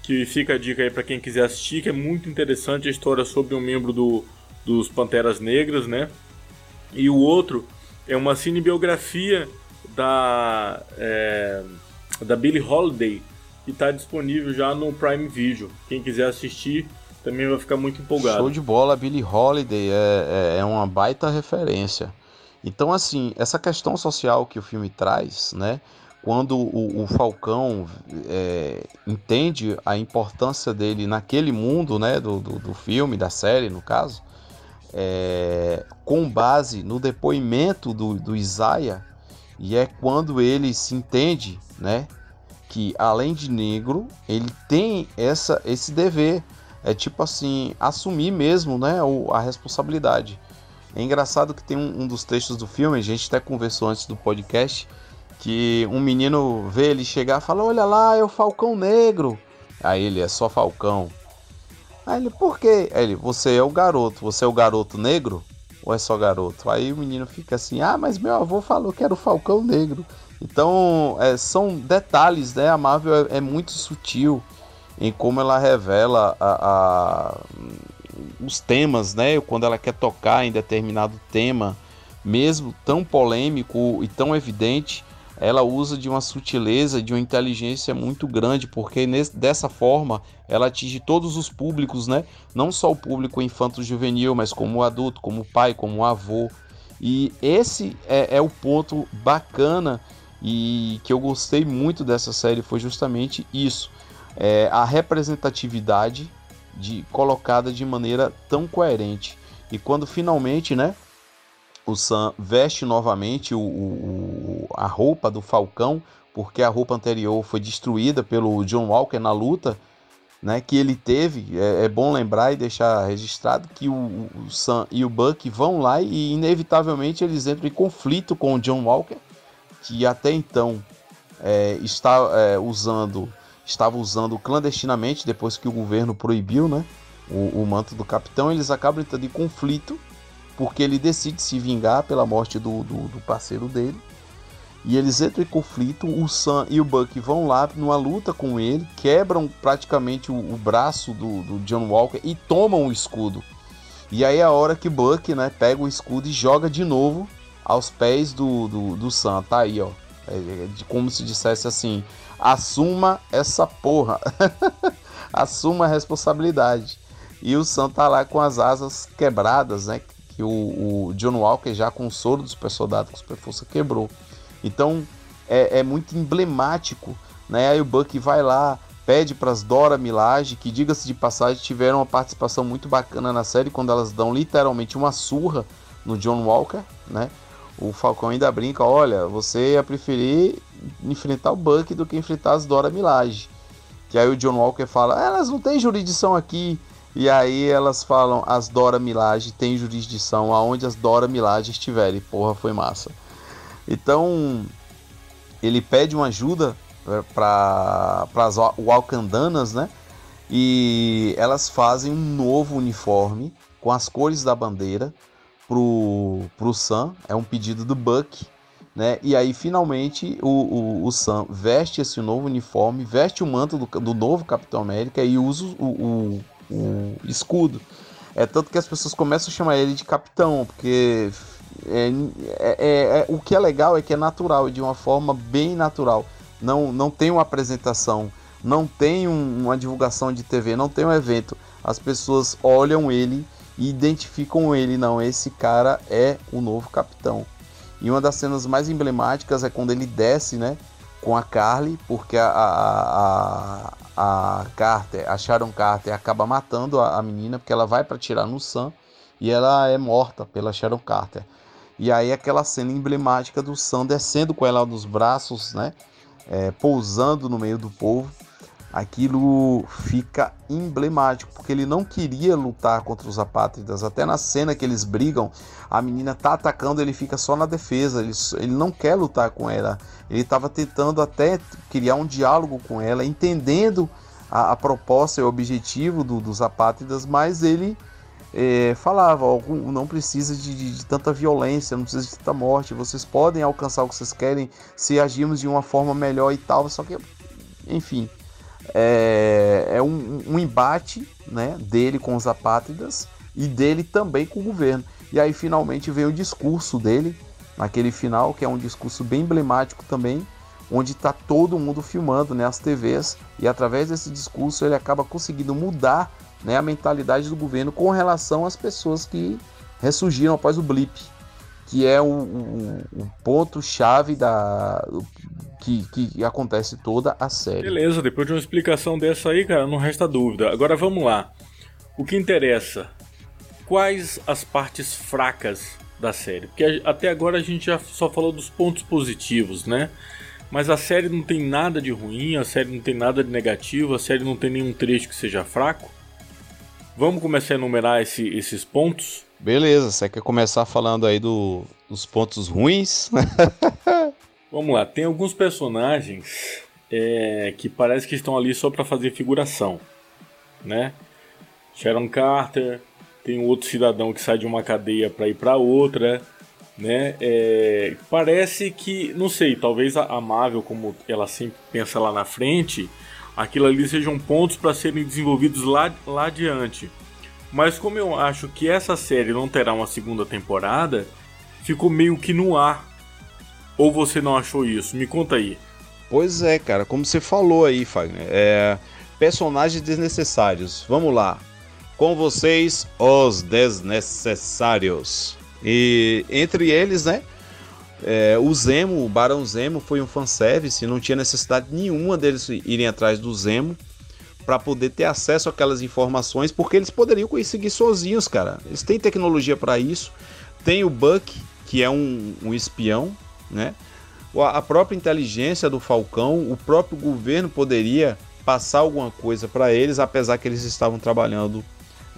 que fica a dica aí para quem quiser assistir, que é muito interessante a história sobre um membro do, dos Panteras Negras, né? E o outro é uma cinebiografia da, é, da Billie Holiday, que está disponível já no Prime Video. Quem quiser assistir, também vai ficar muito empolgado. Show de bola, Billie Holiday é, é, é uma baita referência. Então, assim, essa questão social que o filme traz, né? Quando o, o Falcão é, entende a importância dele naquele mundo, né? Do, do, do filme, da série, no caso, é, com base no depoimento do, do Isaiah, e é quando ele se entende, né? Que além de negro, ele tem essa, esse dever é tipo assim, assumir mesmo né, a responsabilidade. É engraçado que tem um, um, dos textos do filme, a gente até conversou antes do podcast, que um menino vê ele chegar e fala: Olha lá, é o Falcão Negro. Aí ele é só Falcão. Aí ele, por quê? Aí ele, você é o garoto, você é o garoto negro? Ou é só garoto? Aí o menino fica assim: Ah, mas meu avô falou que era o Falcão Negro. Então, é, são detalhes, né? A Marvel é, é muito sutil em como ela revela a, a, os temas, né? Quando ela quer tocar em determinado tema, mesmo tão polêmico e tão evidente, ela usa de uma sutileza, de uma inteligência muito grande, porque nesse, dessa forma ela atinge todos os públicos, né? Não só o público infanto-juvenil, mas como adulto, como pai, como avô. E esse é, é o ponto bacana e que eu gostei muito dessa série foi justamente isso é, a representatividade de colocada de maneira tão coerente. E quando finalmente, né, o Sam veste novamente o, o, a roupa do Falcão, porque a roupa anterior foi destruída pelo John Walker na luta, né, que ele teve. É, é bom lembrar e deixar registrado que o, o, Sam e o Buck vão lá e inevitavelmente eles entram em conflito com o John Walker, que até então é, está é, usando estava usando clandestinamente, depois que o governo proibiu né, o, o manto do capitão, eles acabam entrando em conflito, porque ele decide se vingar pela morte do, do, do parceiro dele. E eles entram em conflito, o Sam e o Buck vão lá numa luta com ele, quebram praticamente o, o braço do, do, John Walker e tomam o escudo. E aí é a hora que Buck né, pega o escudo e joga de novo aos pés do, do, do Sam. Tá aí, ó. É, é, como se dissesse assim: assuma essa porra, <laughs> assuma a responsabilidade. E o Sam tá lá com as asas quebradas, né? Que o, o John Walker já com o soro do super soldado com super força quebrou. Então é, é muito emblemático, né? Aí o Buck vai lá, pede para as Dora Milaje, que diga-se de passagem, tiveram uma participação muito bacana na série quando elas dão literalmente uma surra no John Walker, né? O Falcão ainda brinca, olha, você ia preferir enfrentar o Buck do que enfrentar as Dora Milaje. Que aí o John Walker fala, elas não têm jurisdição aqui. E aí elas falam, as Dora Milaje têm jurisdição aonde as Dora Milaje estiverem. Porra, foi massa. Então, ele pede uma ajuda é, para as Walkandanas, né? E elas fazem um novo uniforme com as cores da bandeira pro, pro Sam. É um pedido do Buck, né? E aí finalmente o, o, o Sam veste esse novo uniforme, veste o manto do, do novo Capitão América e usa o, o, o escudo. É tanto que as pessoas começam a chamar ele de Capitão, porque é, é, é, é, o que é legal é que é natural, de uma forma bem natural. Não, não tem uma apresentação, não tem um, uma divulgação de TV, não tem um evento. As pessoas olham ele e identificam ele. Não, esse cara é o novo capitão. E uma das cenas mais emblemáticas é quando ele desce, né? Com a Carly, porque a, a, a, a Carter, a Sharon Carter, acaba matando a, a menina, porque ela vai para tirar no Sam e ela é morta pela Sharon Carter. E aí aquela cena emblemática do Sam descendo com ela nos braços, né? É, pousando no meio do povo. Aquilo fica emblemático, porque ele não queria lutar contra os apátridas. Até na cena que eles brigam, a menina tá atacando, ele fica só na defesa. Ele, ele não quer lutar com ela. Ele estava tentando até criar um diálogo com ela, entendendo a, a proposta e o objetivo do, dos apátridas, mas ele é, falava: não precisa de, de, de, tanta violência, não precisa de tanta morte, vocês podem alcançar o que vocês querem se agirmos de uma forma melhor e tal. Só que, enfim, é, é um, um, embate né, dele com os apátridas e dele também com o governo. E aí finalmente vem o discurso dele, naquele final, que é um discurso bem emblemático também, onde está todo mundo filmando né, as TVs, e através desse discurso ele acaba conseguindo mudar né, a mentalidade do governo com relação às pessoas que ressurgiram após o blip, que é o, o, o ponto-chave da que, que acontece toda a série. Beleza, depois de uma explicação dessa aí, cara, não resta dúvida. Agora vamos lá. O que interessa? Quais as partes fracas da série? Porque até agora a gente já só falou dos pontos positivos, né? Mas a série não tem nada de ruim, a série não tem nada de negativo, a série não tem nenhum trecho que seja fraco. Vamos começar a enumerar esse, esses pontos? Beleza, você quer começar falando aí do, dos pontos ruins? <laughs> Vamos lá, tem alguns personagens é, que parece que estão ali só para fazer figuração, né? Sharon Carter, tem um outro cidadão que sai de uma cadeia para ir para outra, né? É, parece que, não sei, talvez a Marvel, como ela sempre pensa lá na frente, aquilo ali sejam pontos para serem desenvolvidos lá, lá adiante. Mas como eu acho que essa série não terá uma segunda temporada, ficou meio que no ar. Ou você não achou isso? Me conta aí. Pois é, cara, como você falou aí, Fagner, é... personagens desnecessários. Vamos lá. Com vocês, os desnecessários. E entre eles, né, é, o Zemo, o Barão Zemo, foi um fanservice, não tinha necessidade nenhuma deles irem atrás do Zemo para poder ter acesso àquelas informações, porque eles poderiam conseguir sozinhos, cara. Eles têm tecnologia para isso. Tem o Buck, que é um, um espião, né? A própria inteligência do Falcão, o próprio governo poderia passar alguma coisa para eles, apesar que eles estavam trabalhando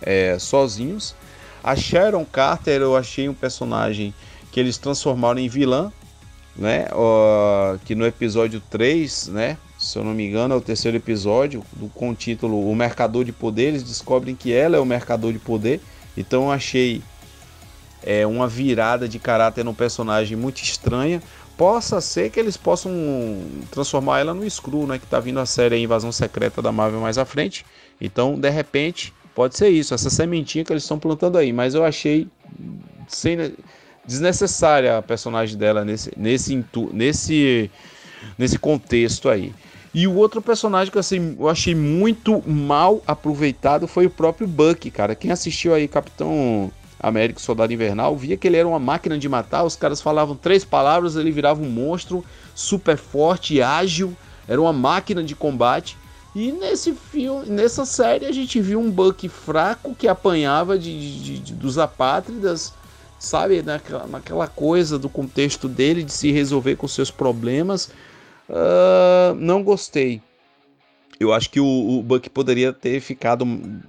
é, sozinhos. A Sharon Carter eu achei um personagem que eles transformaram em vilã, né? Uh, que no episódio 3, né? Se eu não me engano, é o terceiro episódio, do, com o título O Mercador de Poder. Eles descobrem que ela é o Mercador de Poder. Então eu achei é, uma virada de caráter no personagem muito estranha. Possa ser que eles possam transformar ela no Screw, né? Que tá vindo a série Invasão Secreta da Marvel mais à frente. Então, de repente, pode ser isso, essa sementinha que eles estão plantando aí. Mas eu achei sem desnecessária a personagem dela nesse, nesse, nesse, nesse contexto aí. E o outro personagem que assim, eu achei muito mal aproveitado foi o próprio Buck, cara. Quem assistiu aí Capitão América Soldado Invernal via que ele era uma máquina de matar. Os caras falavam três palavras, ele virava um monstro super forte ágil. Era uma máquina de combate. E nesse filme, nessa série a gente viu um Buck fraco que apanhava de, de, de dos apátridas, sabe, naquela, naquela coisa do contexto dele de se resolver com seus problemas. Uh, não gostei. Eu acho que o, o Buck poderia ter ficado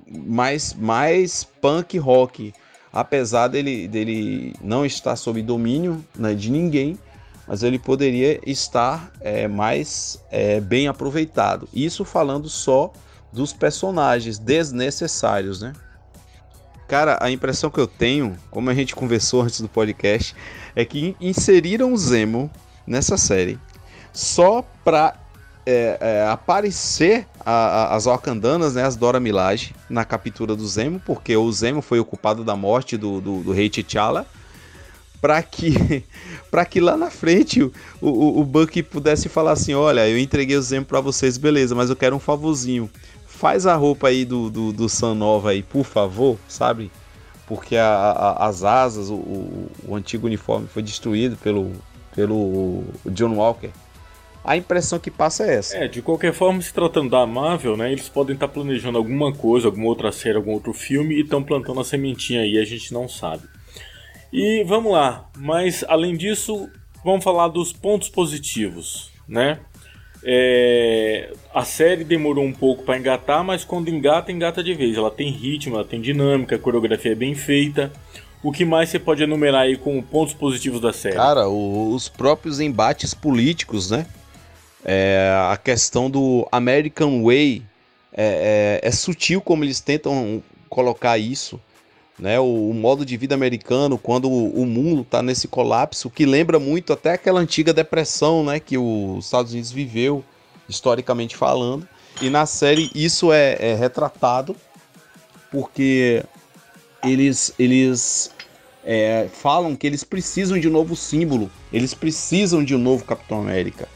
mais, mais punk rock, apesar dele, dele não estar sob domínio né, de ninguém, mas ele poderia estar é, mais é, bem aproveitado. Isso falando só dos personagens desnecessários, né? Cara, a impressão que eu tenho, como a gente <laughs> conversou antes do podcast, é que inseriram o Zemo nessa série só pra é, é, aparecer a, a, as Orcandanas, né, as Dora Milaje, na captura do Zemo, porque o Zemo foi o culpado da morte do, do, do rei T'Challa, para que, <laughs> que lá na frente o, o, o Bucky pudesse falar assim, olha, eu entreguei o Zemo para vocês, beleza, mas eu quero um favorzinho. Faz a roupa aí do, do, do Nova aí, por favor, sabe? Porque a, a, as asas, o, o, o antigo uniforme foi destruído pelo, pelo John Walker a impressão que passa é essa. É, de qualquer forma, se tratando da Marvel, né, eles podem estar planejando alguma coisa, alguma outra série, algum outro filme e estão plantando a sementinha aí, a gente não sabe. E vamos lá, mas além disso, vamos falar dos pontos positivos, né? É, a série demorou um pouco para engatar, mas quando engata, engata de vez. Ela tem ritmo, ela tem dinâmica, a coreografia é bem feita. O que mais você pode enumerar aí como pontos positivos da série? Cara, os próprios embates políticos, né? É, a questão do American Way é, é, é, sutil como eles tentam colocar isso. Né, o, o modo de vida americano, quando o, o mundo está nesse colapso, que lembra muito até aquela antiga depressão né, que os Estados Unidos viveu, historicamente falando. E na série isso é, é retratado porque eles, eles é, falam que eles precisam de um novo símbolo, eles precisam de um novo Capitão América.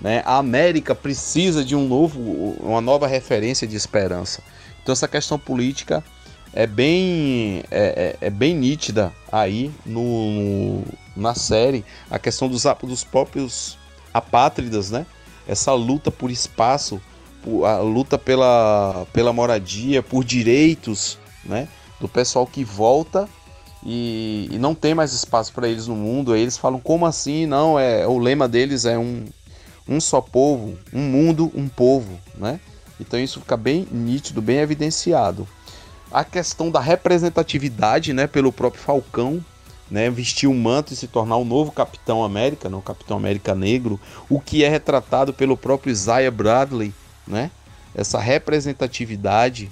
Né? A América precisa de um novo, uma nova referência de esperança. Então essa questão política é bem, é, é, é bem nítida aí no, no, na série. A questão dos, dos próprios apátridas, né? Essa luta por espaço, por, a luta pela, pela moradia, por direitos, né? Do pessoal que volta e, e não tem mais espaço para eles no mundo. Aí eles falam como assim? Não é o lema deles é um um só povo, um mundo, um povo, né? Então isso fica bem nítido, bem evidenciado. A questão da representatividade, né, pelo próprio Falcão, né, vestir o um manto e se tornar o novo Capitão América, não, né, Capitão América Negro, o que é retratado pelo próprio Isaiah Bradley, né? Essa representatividade.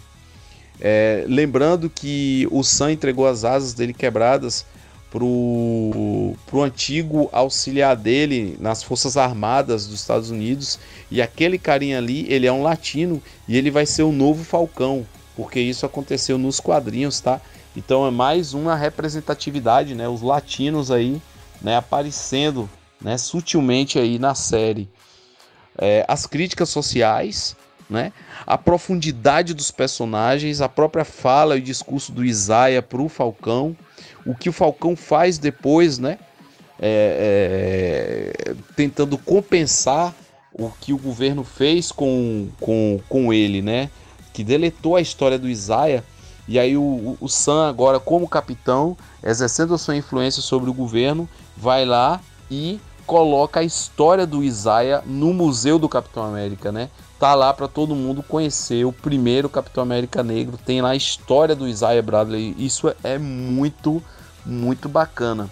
É, lembrando que o Sam entregou as asas dele quebradas pro, pro antigo auxiliar dele nas Forças Armadas dos Estados Unidos. E aquele carinha ali, ele é um latino e ele vai ser o novo Falcão, porque isso aconteceu nos quadrinhos, tá? Então é mais uma representatividade, né? Os latinos aí, né, aparecendo, né, sutilmente aí na série. É, as críticas sociais, né? A profundidade dos personagens, a própria fala e o discurso do Isaiah pro Falcão, o que o Falcão faz depois, né? É, é, tentando compensar o que o governo fez com, com, com ele, né? Que deletou a história do Isaiah. E aí o, o Sam agora, como capitão, exercendo a sua influência sobre o governo, vai lá e coloca a história do Isaiah no Museu do Capitão América, né? Tá lá para todo mundo conhecer o primeiro Capitão América negro, tem lá a história do Isaiah Bradley. Isso é muito muito bacana.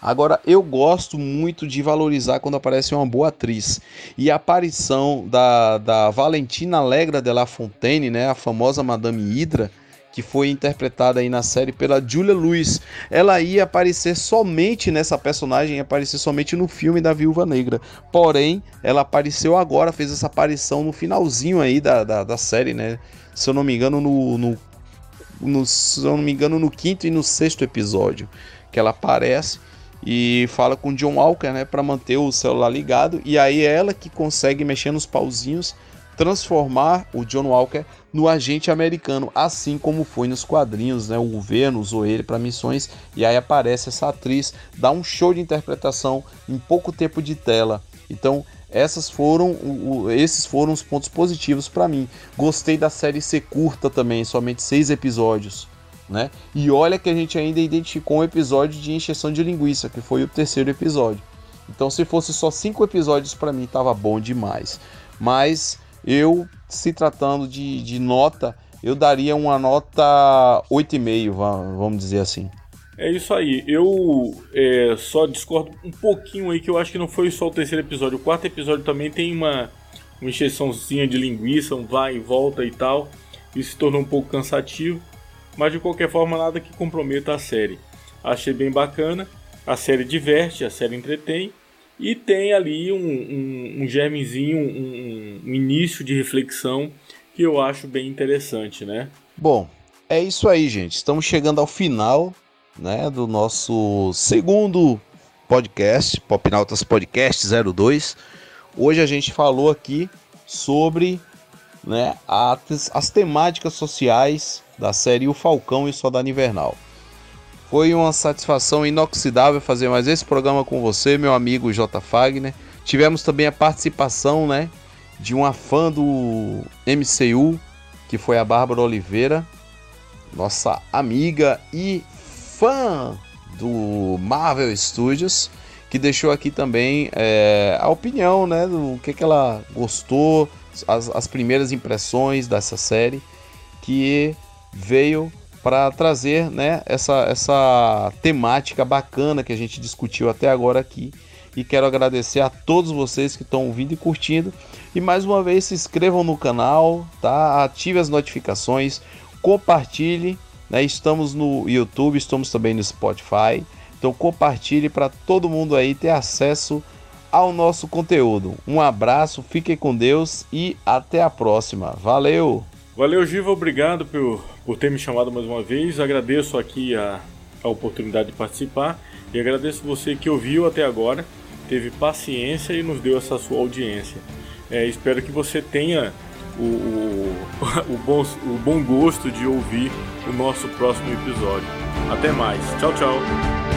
Agora, eu gosto muito de valorizar quando aparece uma boa atriz. E a aparição da, da Valentina Allegra de La Fontaine, né, a famosa Madame Hydra, que foi interpretada aí na série pela Julia Lewis. Ela ia aparecer somente nessa personagem, ia aparecer somente no filme da Viúva Negra. Porém, ela apareceu agora, fez essa aparição no finalzinho aí da, da, da série, né? Se eu não me engano, no, no no, se eu não me engano, no quinto e no sexto episódio, que ela aparece e fala com John Walker, né, para manter o celular ligado, e aí é ela que consegue mexer nos pauzinhos, transformar o John Walker no agente americano, assim como foi nos quadrinhos, né, o governo usou ele para missões, e aí aparece essa atriz, dá um show de interpretação em pouco tempo de tela. Então, Essas foram, esses foram os pontos positivos para mim. Gostei da série ser curta também, somente seis episódios. Né? E olha que a gente ainda identificou um episódio de encheção de linguiça, que foi o terceiro episódio. Então, se fosse só cinco episódios para mim, tava bom demais. Mas eu, se tratando de, de nota, eu daria uma nota 8,5, vamos dizer assim. É isso aí. Eu é, só discordo um pouquinho aí que eu acho que não foi só o terceiro episódio. O quarto episódio também tem uma, uma encheçãozinha de linguiça, um vai e volta e tal. Isso se tornou um pouco cansativo. Mas de qualquer forma, nada que comprometa a série. Achei bem bacana. A série diverte, a série entretém. E tem ali um, um, um germezinho, um, um início de reflexão que eu acho bem interessante, né? Bom, é isso aí, gente. Estamos chegando ao final né, do nosso segundo podcast, Popnautas Podcast 02. Hoje a gente falou aqui sobre né, as, as temáticas sociais da série O Falcão e o Soldado Invernal. Foi uma satisfação inoxidável fazer mais esse programa com você, meu amigo J. Fagner. Tivemos também a participação né, de uma fã do MCU, que foi a Bárbara Oliveira, nossa amiga e fã do Marvel Studios, que deixou aqui também é, a opinião, né, do que, que ela gostou, as, as primeiras impressões dessa série, que veio para trazer, né, essa, essa temática bacana que a gente discutiu até agora aqui. E quero agradecer a todos vocês que estão ouvindo e curtindo. E mais uma vez se inscrevam no canal, tá? Ative as notificações, compartilhe né? Estamos no YouTube, estamos também no Spotify. Então compartilhe para todo mundo aí ter acesso ao nosso conteúdo. Um abraço, fiquem com Deus e até a próxima. Valeu! Valeu, Giva, obrigado por, por ter me chamado mais uma vez. Agradeço aqui a, a oportunidade de participar e agradeço você que ouviu até agora, teve paciência e nos deu essa sua audiência. É, espero que você tenha o, o, <laughs> o, bom, o bom gosto de ouvir o nosso próximo episódio. Até mais. Tchau, tchau.